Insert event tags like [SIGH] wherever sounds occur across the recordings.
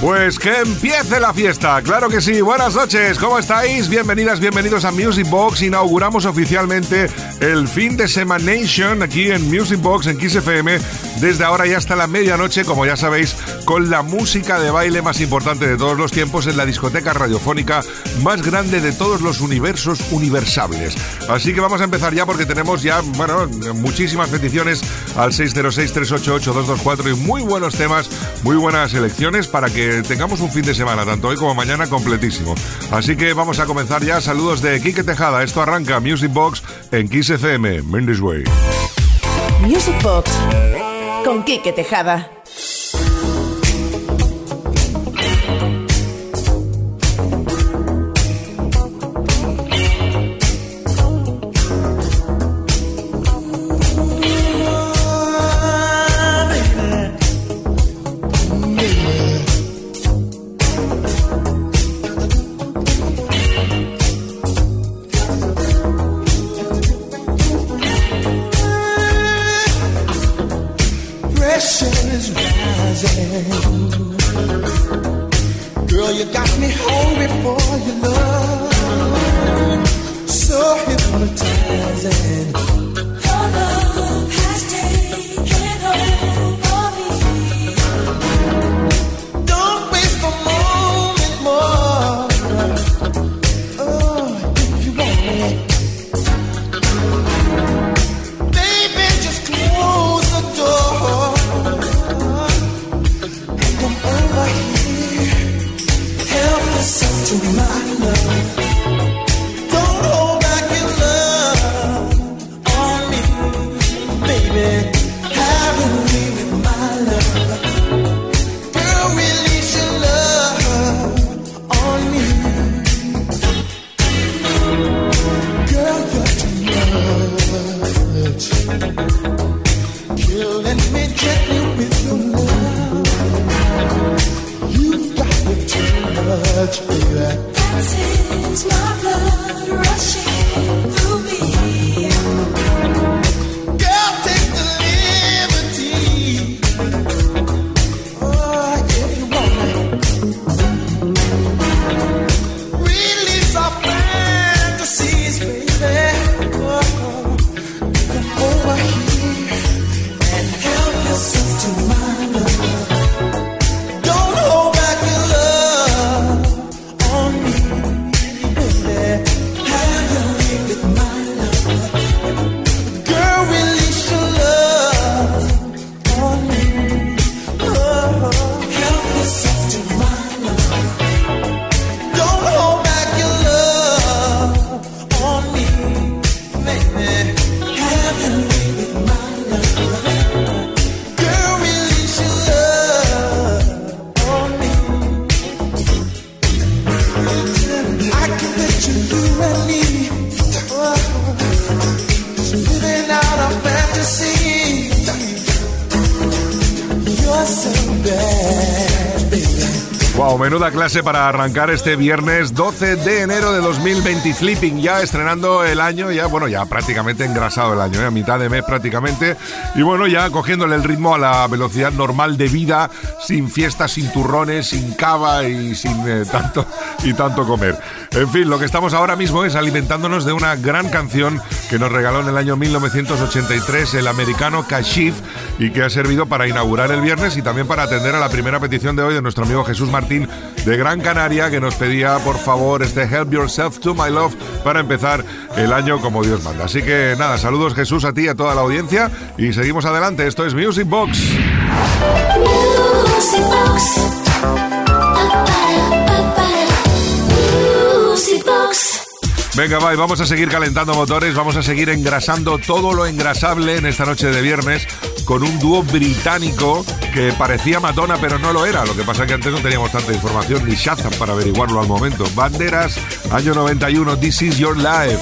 Pues que empiece la fiesta, claro que sí. Buenas noches, ¿cómo estáis? Bienvenidas, bienvenidos a Music Box. Inauguramos oficialmente el fin de semana Nation aquí en Music Box en Kiss FM desde ahora y hasta la medianoche, como ya sabéis, con la música de baile más importante de todos los tiempos en la discoteca radiofónica más grande de todos los universos universables. Así que vamos a empezar ya porque tenemos ya, bueno, muchísimas peticiones al 606-388-224 y muy buenos temas, muy buenas elecciones para que tengamos un fin de semana, tanto hoy como mañana, completísimo. Así que vamos a comenzar ya. Saludos de Quique Tejada. Esto arranca Music Box en Kiss FM, Way. Music Box con Quique Tejada. Menuda clase para arrancar este viernes 12 de enero de 2020. Sleeping ya estrenando el año, ya bueno, ya prácticamente engrasado el año, ¿eh? a mitad de mes prácticamente. Y bueno, ya cogiéndole el ritmo a la velocidad normal de vida, sin fiestas, sin turrones, sin cava y sin eh, tanto y tanto comer. En fin, lo que estamos ahora mismo es alimentándonos de una gran canción que nos regaló en el año 1983 el americano Kashif y que ha servido para inaugurar el viernes y también para atender a la primera petición de hoy de nuestro amigo Jesús Martín de Gran Canaria que nos pedía por favor este Help Yourself to My Love para empezar el año como Dios manda. Así que nada, saludos Jesús a ti y a toda la audiencia y seguimos adelante. Esto es Music Box. Music Box. Venga, va, vamos a seguir calentando motores, vamos a seguir engrasando todo lo engrasable en esta noche de viernes con un dúo británico que parecía Madonna pero no lo era. Lo que pasa es que antes no teníamos tanta información ni Shazam para averiguarlo al momento. Banderas, año 91, This is Your Life.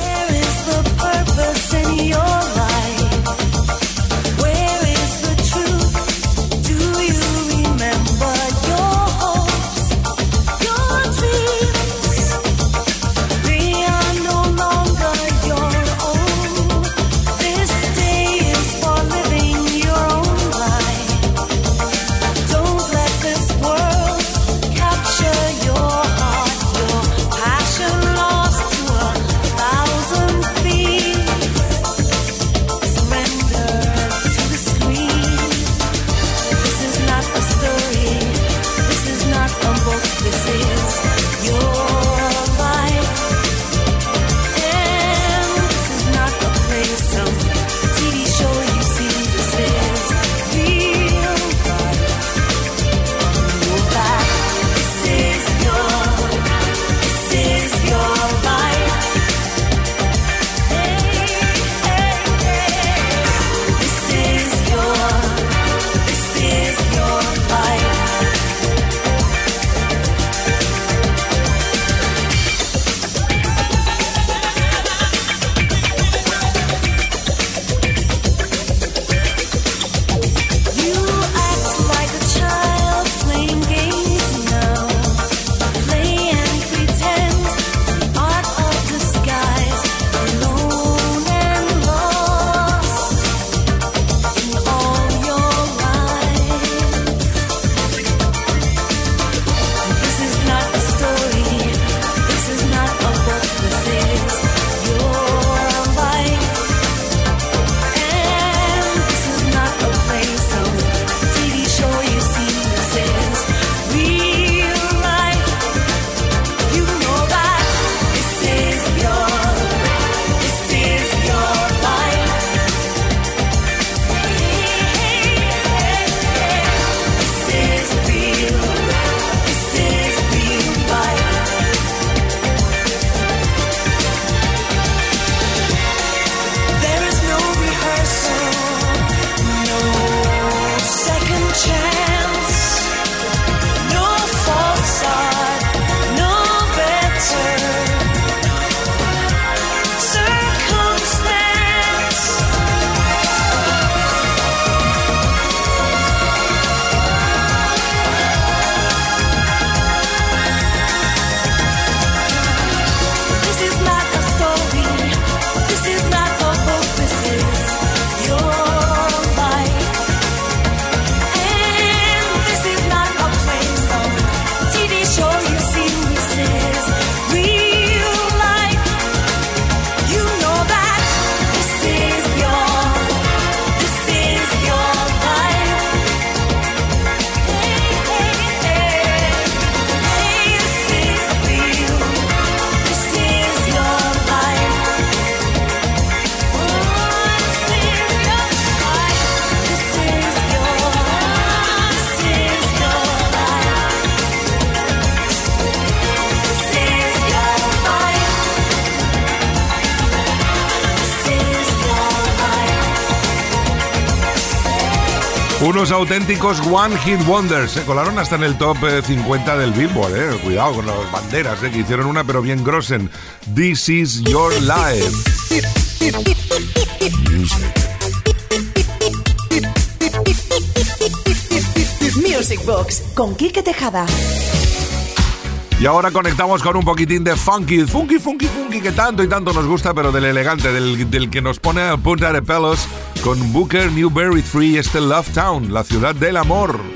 Unos auténticos One Hit Wonders. Se colaron hasta en el top 50 eh, del Billboard. Eh. Cuidado con las banderas, eh, que hicieron una, pero bien grosen. This is your life. Music Box con Kike Tejada. Y ahora conectamos con un poquitín de funky, funky, funky, funky, que tanto y tanto nos gusta, pero del elegante, del, del que nos pone a punta de pelos, con Booker Newberry 3, este Love Town, la ciudad del amor.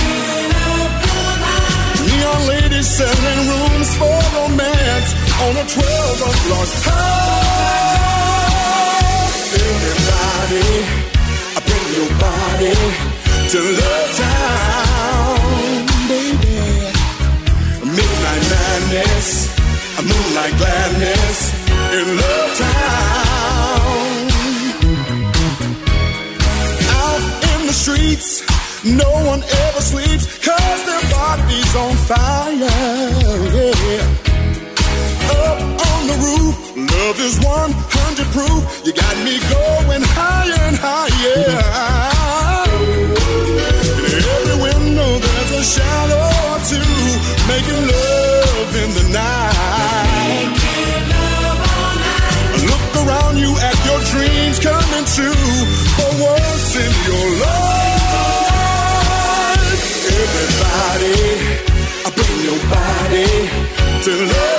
Selling rooms for romance on a 12 o'clock time. Everybody, bring your body to Love Town baby. midnight madness, a moonlight gladness in Love Town. Out in the streets, no one ever proof. You got me going higher and higher. In every window, there's a shadow or two making love in the night. Look around you at your dreams coming true. For once in your life, everybody, I bring your body to Love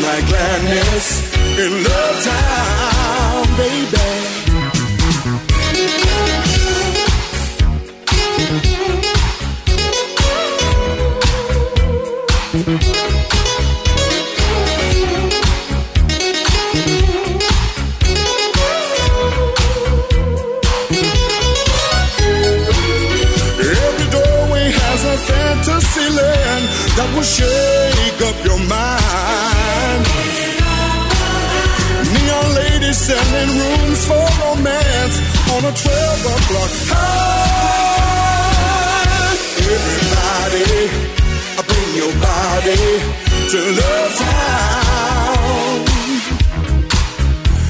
moonlight gladness in Love time, baby. Fantasy land that will shake up your mind. Neon selling rooms for romance on a 12 o'clock high. Everybody, bring your body to Love Town.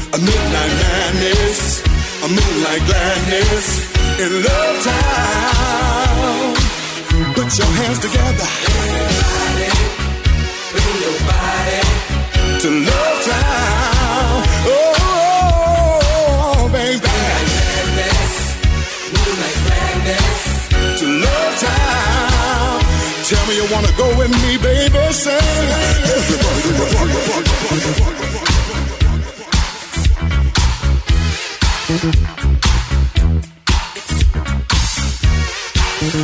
A midnight madness, a moonlight gladness in Love Town. Put your hands together. Everybody, bring your body to Love Town. Oh, to Love Town. Tell me you wanna go with me, baby. Say, everybody,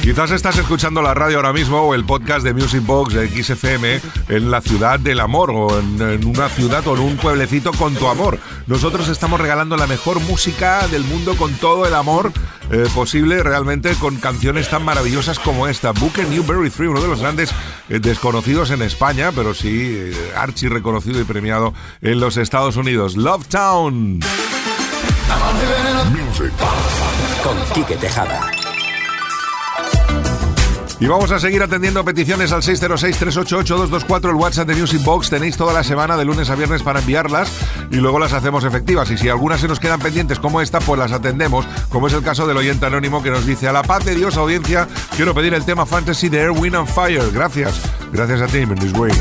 Quizás estás escuchando la radio ahora mismo o el podcast de Music Box de XFM en la ciudad del amor o en, una ciudad o en un pueblecito con tu amor. Nosotros estamos regalando la mejor música del mundo con todo el amor eh, posible, realmente con canciones tan maravillosas como esta. Booker Newberry 3, uno de los grandes eh, desconocidos en España, pero sí eh, archi reconocido y premiado en los Estados Unidos. Love Town. Music. Con Quique Tejada. Y vamos a seguir atendiendo peticiones al 606-388-224, el WhatsApp de Music Box. Tenéis toda la semana de lunes a viernes para enviarlas y luego las hacemos efectivas. Y si algunas se nos quedan pendientes como esta, pues las atendemos, como es el caso del oyente anónimo que nos dice, a la paz de Dios, audiencia, quiero pedir el tema Fantasy de Air, Wind and Fire. Gracias. Gracias a ti, this way.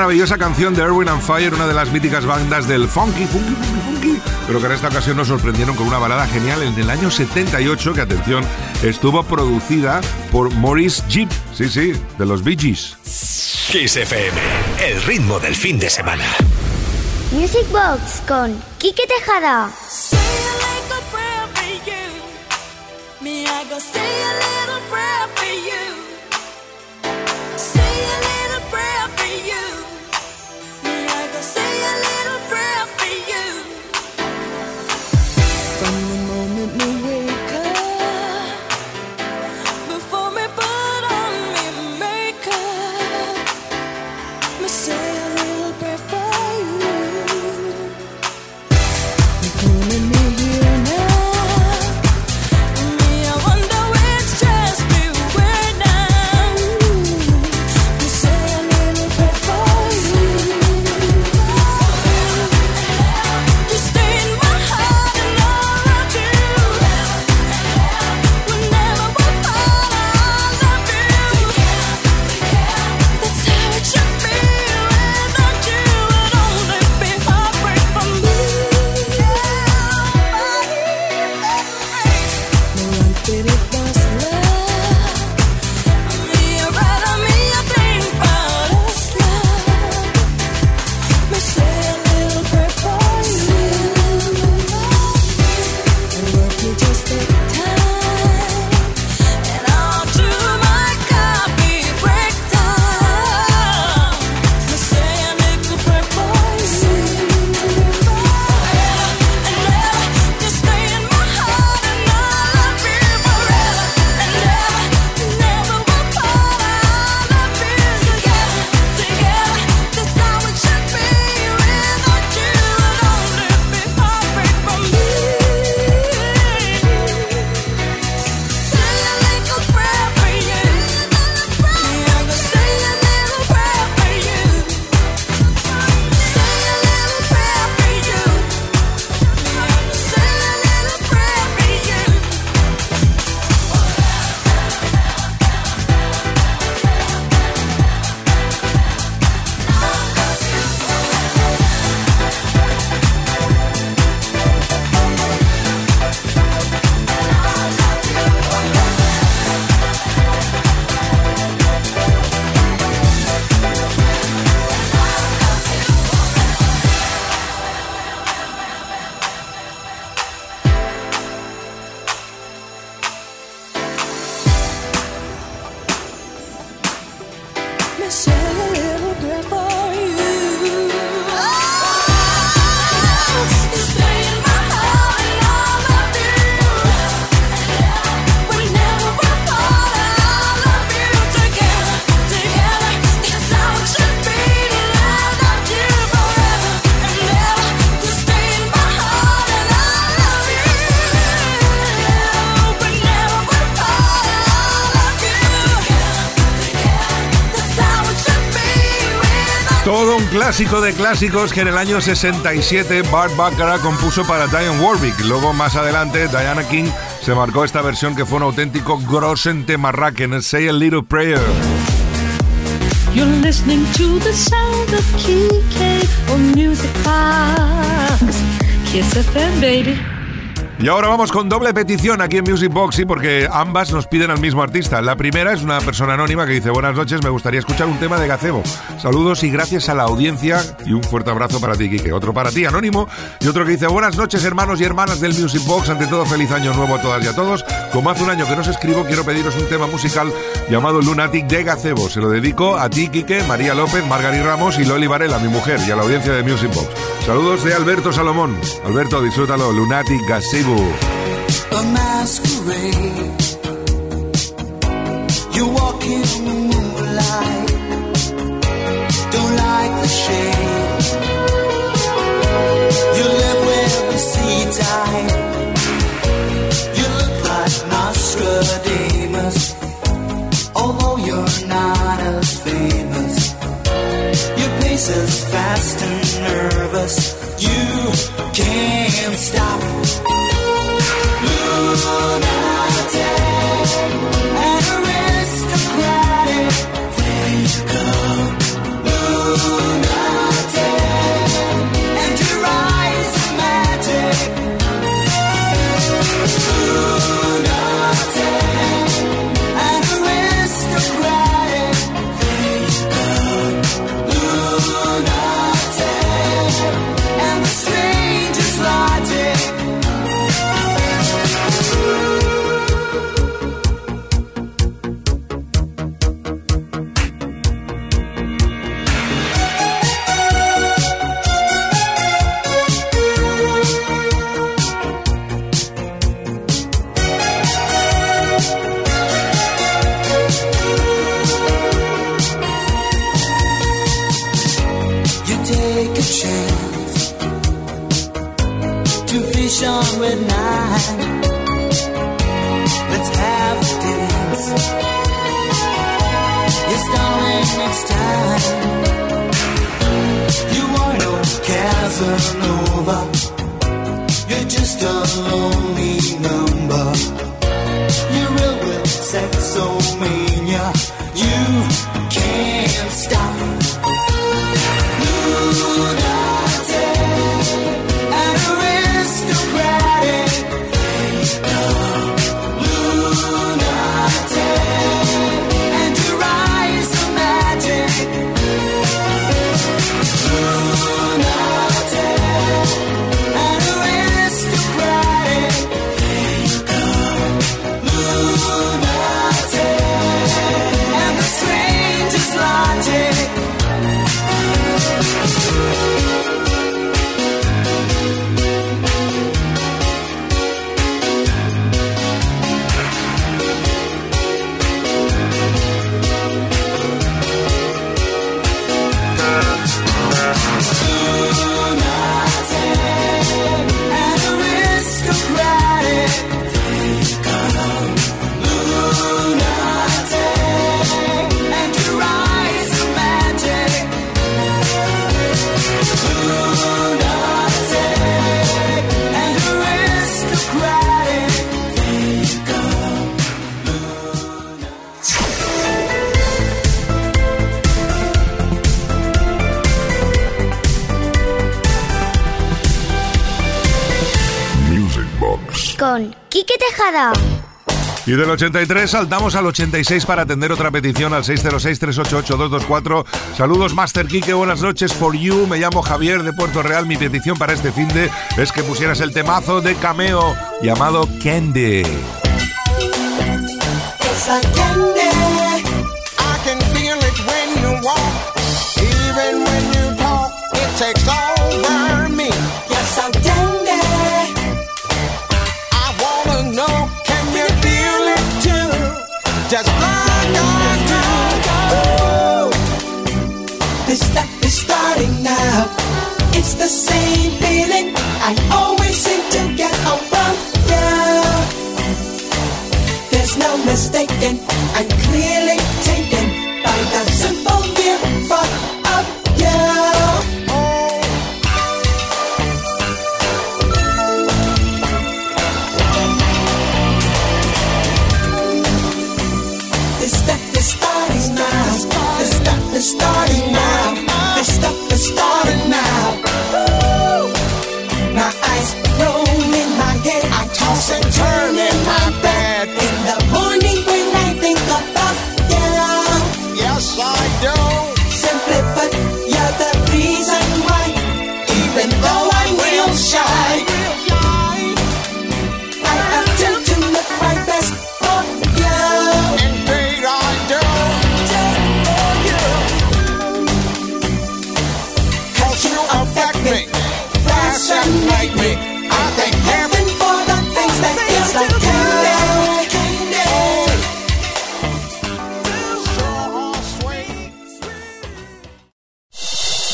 Maravillosa canción de Erwin and Fire, una de las míticas bandas del funky, funky, funky, funky, pero que en esta ocasión nos sorprendieron con una balada genial en el año 78, que atención, estuvo producida por Maurice Jeep, sí, sí, de los Bee Gees. Kiss FM, el ritmo del fin de semana. Music Box con Quique Tejada. Clásico de clásicos que en el año 67 Bart Baccarat compuso para Diane Warwick. Luego, más adelante, Diana King se marcó esta versión que fue un auténtico grosen en Say a Little Prayer. Y ahora vamos con doble petición aquí en Music Box, porque ambas nos piden al mismo artista. La primera es una persona anónima que dice, buenas noches, me gustaría escuchar un tema de Gacebo. Saludos y gracias a la audiencia y un fuerte abrazo para ti, Kike. Otro para ti, anónimo. Y otro que dice, buenas noches, hermanos y hermanas del Music Box. Ante todo, feliz año nuevo a todas y a todos. Como hace un año que no os escribo, quiero pediros un tema musical llamado Lunatic de Gacebo. Se lo dedico a ti, Kike, María López, Margarita Ramos y Loli Varela, mi mujer, y a la audiencia de Music Box. Saludos de Alberto Salomón. Alberto, disfrútalo. Lunatic Gazebo. A masquerade. You walk Y del 83 saltamos al 86 para atender otra petición al 606-388-224. Saludos, Master Kike, buenas noches for you. Me llamo Javier de Puerto Real. Mi petición para este fin de es que pusieras el temazo de cameo llamado Candy. takes over. just like I do. This stuff is starting now. It's the same feeling I always seem to get around. Yeah, there's no mistaking.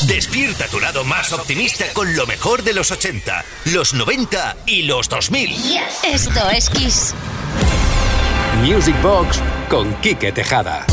Despierta tu lado más optimista con lo mejor de los 80, los 90 y los 2000. Esto es Kiss. Music Box con Quique Tejada.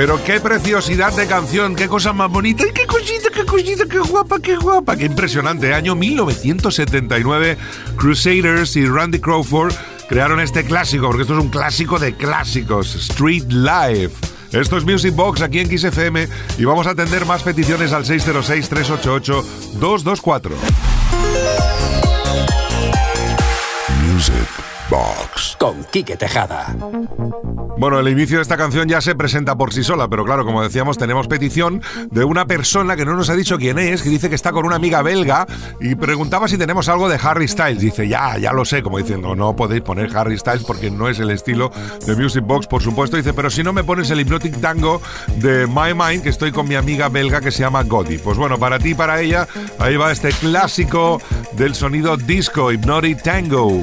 Pero qué preciosidad de canción, qué cosa más bonita, qué cosita, qué cosita, qué guapa, qué guapa, qué impresionante. Año 1979, Crusaders y Randy Crawford crearon este clásico, porque esto es un clásico de clásicos, Street Life. Esto es Music Box aquí en XFM y vamos a atender más peticiones al 606-388-224. Music Box. Con Quique Tejada. Bueno, el inicio de esta canción ya se presenta por sí sola, pero claro, como decíamos, tenemos petición de una persona que no nos ha dicho quién es, que dice que está con una amiga belga y preguntaba si tenemos algo de Harry Styles. Dice, ya, ya lo sé, como diciendo, no podéis poner Harry Styles porque no es el estilo de Music Box, por supuesto. Dice, pero si no me pones el Hypnotic Tango de My Mind, que estoy con mi amiga belga que se llama Godi. Pues bueno, para ti y para ella, ahí va este clásico del sonido disco, Hypnotic Tango.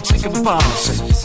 Take a bouncing.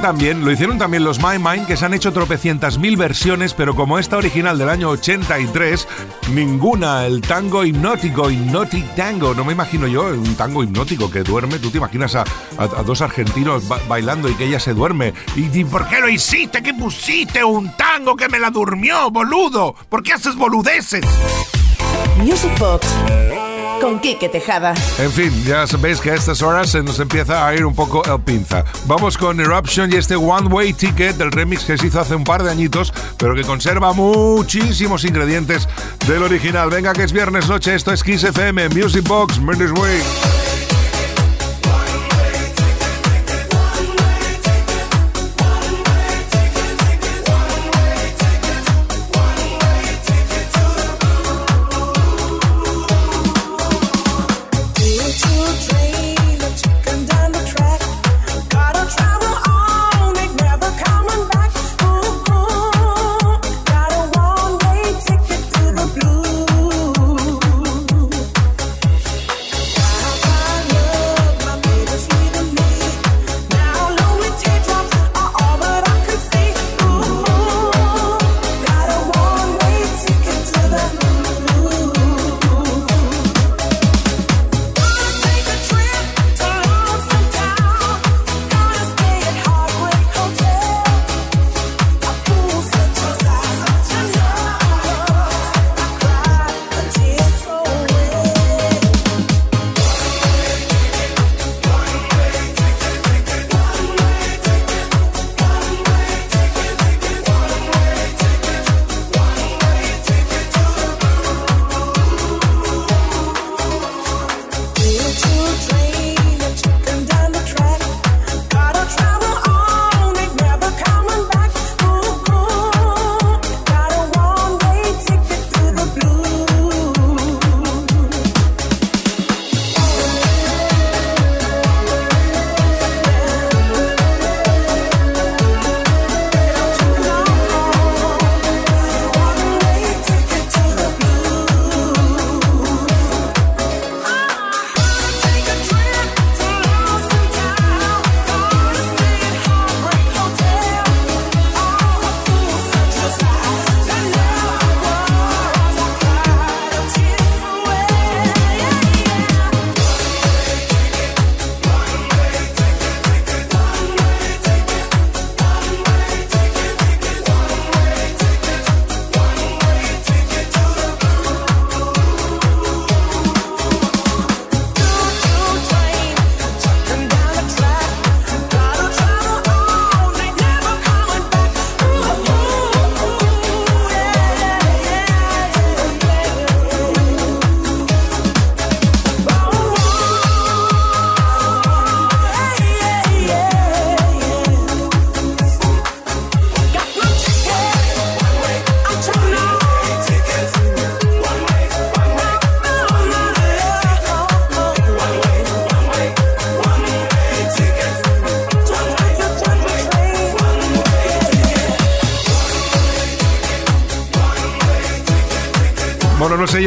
También, lo hicieron también los My Mind, que se han hecho tropecientas mil versiones, pero como esta original del año 83, ninguna. El tango hipnótico, Hypnotic Tango. No me imagino yo un tango hipnótico que duerme. Tú te imaginas a, a- dos argentinos ba- bailando y que ella se duerme. ¿Y, y por qué lo hiciste? ¿Qué pusiste un tango que me la durmió, boludo? ¿Por qué haces boludeces? Music Box con Quique Tejada. En fin, ya sabéis que a estas horas se nos empieza a ir un poco el pinza. Vamos con Eruption y este One Way Ticket del remix que se hizo hace un par de añitos, pero que conserva muchísimos ingredientes del original. Venga, que es viernes noche, esto es Kiss FM, Music Box, Murder's Way.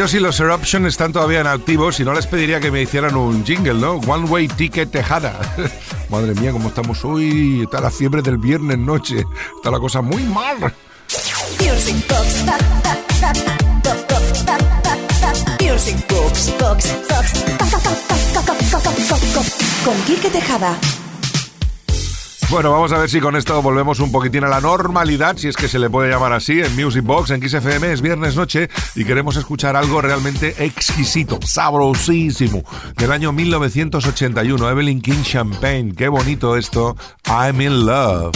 Si los Eruption están todavía en activo, si no les pediría que me hicieran un jingle, ¿no? One Way Ticket Tejada. Madre mía, cómo estamos hoy. Está la fiebre del viernes noche. Está la cosa muy mal. Music Box. Box. Bueno, vamos a ver si con esto volvemos un poquitín a la normalidad, si es que se le puede llamar así, en Music Box, en XFM, es viernes noche y queremos escuchar algo realmente exquisito, sabrosísimo, del año 1981, Evelyn King Champagne. Qué bonito esto, I'm in love.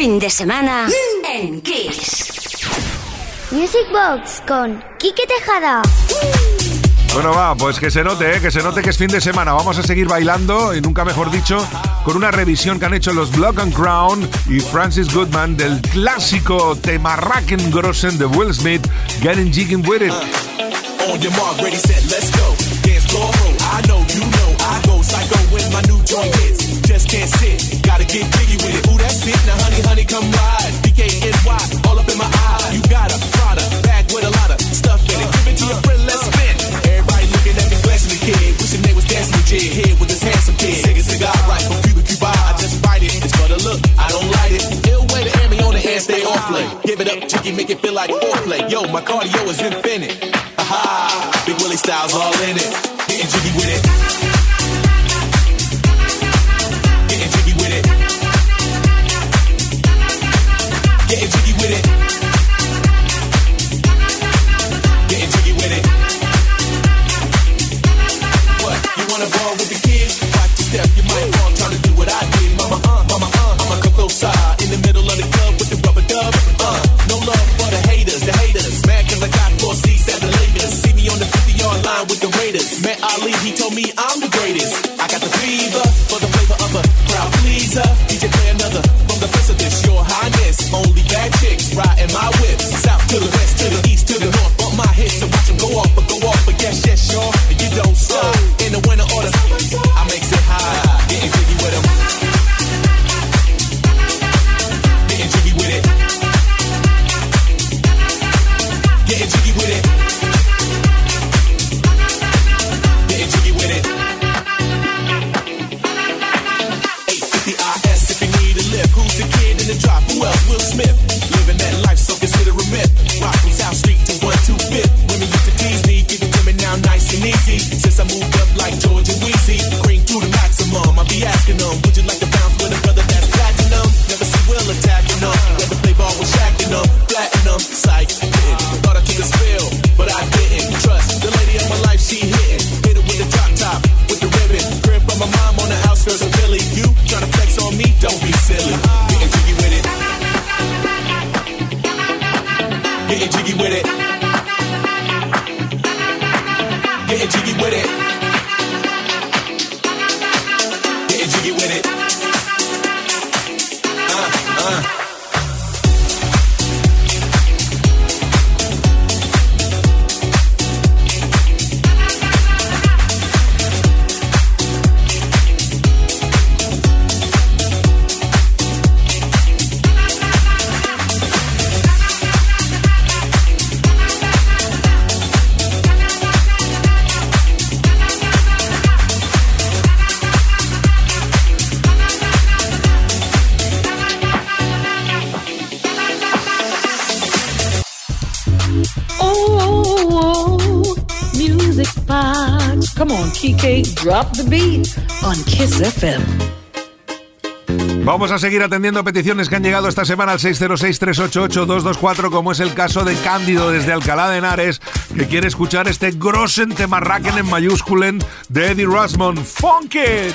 Fin de semana en Kiss. Music Box con Quique Tejada. Bueno, va, pues que se note, ¿eh? que se note que es fin de semana. Vamos a seguir bailando, y nunca mejor dicho, con una revisión que han hecho los Block and Crown y Francis Goodman del clásico tema Grossen de Will Smith, Getting Jigging With It. On your mark, ready, set, let's go. Dance floor, ho. I know, you know, I go psycho when my new joint hits. Just can't sit, gotta get jiggy with it. Ooh, that's it. Now, honey, honey, come ride. DKNY, all up in my eye. You got a Prada bag with a lot of stuff in it. Give it to your friend, let's spin. Everybody looking at me, blessing the kid. Wishing they was dancing with Jay here with this handsome kid. Sig a cigar right from Cuba Cuba. I just bite it. It's for the look, I don't light it. Ill way to hand me on the hand, stay off late. Give it up, chicky, make it feel like foreplay. Yo, my cardio is infinite. Big Willie Styles all in it. Getting jiggy with it. Come on, TK, drop the beat on Kiss Vamos a seguir atendiendo peticiones que han llegado esta semana al 606-388-224, como es el caso de Cándido desde Alcalá de Henares, que quiere escuchar este Grossen Temarraken en mayúsculen de Eddie Rasmond. ¡Funk it!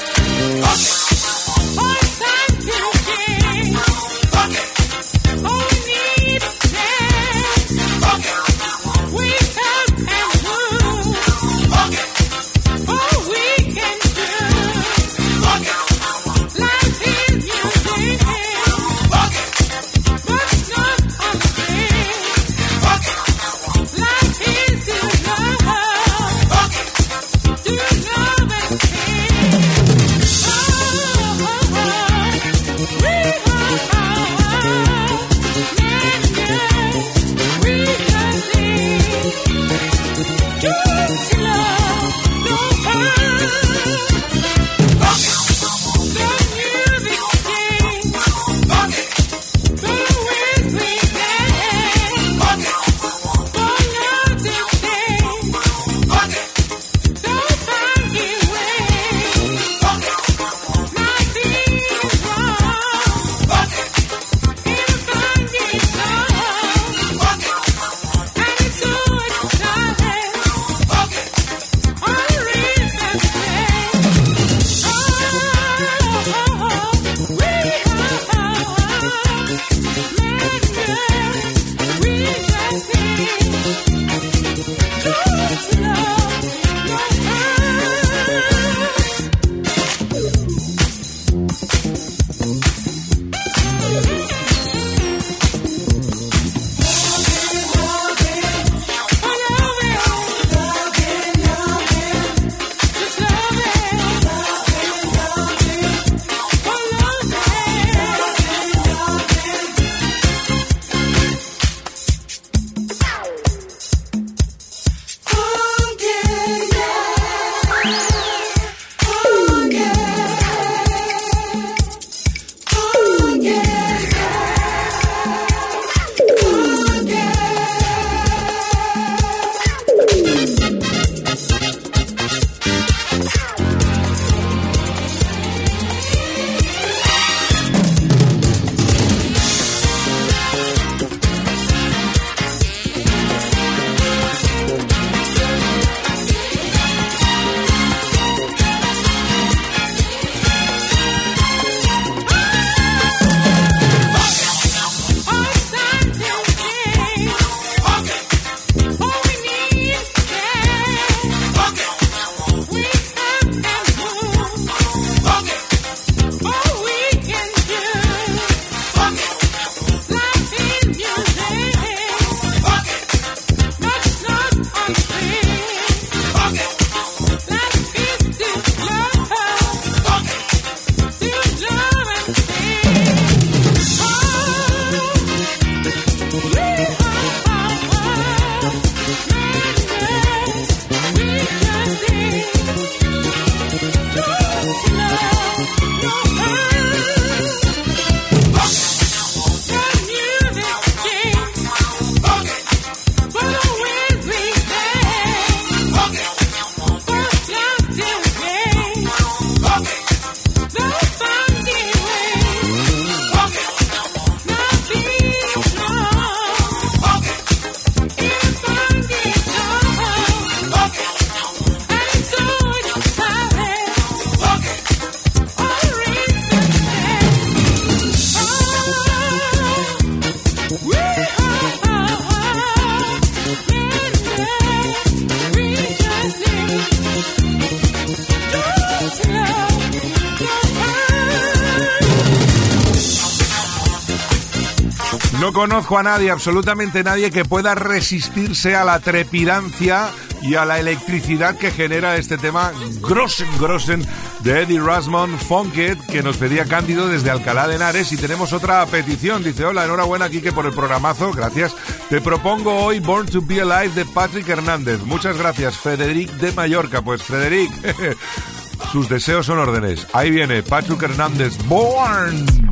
Conozco a nadie, absolutamente nadie, que pueda resistirse a la trepidancia y a la electricidad que genera este tema Grossen Grossen de Eddie Rasmond Funked, que nos pedía Cándido desde Alcalá de Henares. Y tenemos otra petición. Dice, hola, enhorabuena, Kike, por el programazo. Gracias. Te propongo hoy Born to be Alive de Patrick Hernández. Muchas gracias, Frederic de Mallorca. Pues, Frederic, [LAUGHS] sus deseos son órdenes. Ahí viene Patrick Hernández, Born.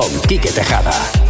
Con Quique Tejada.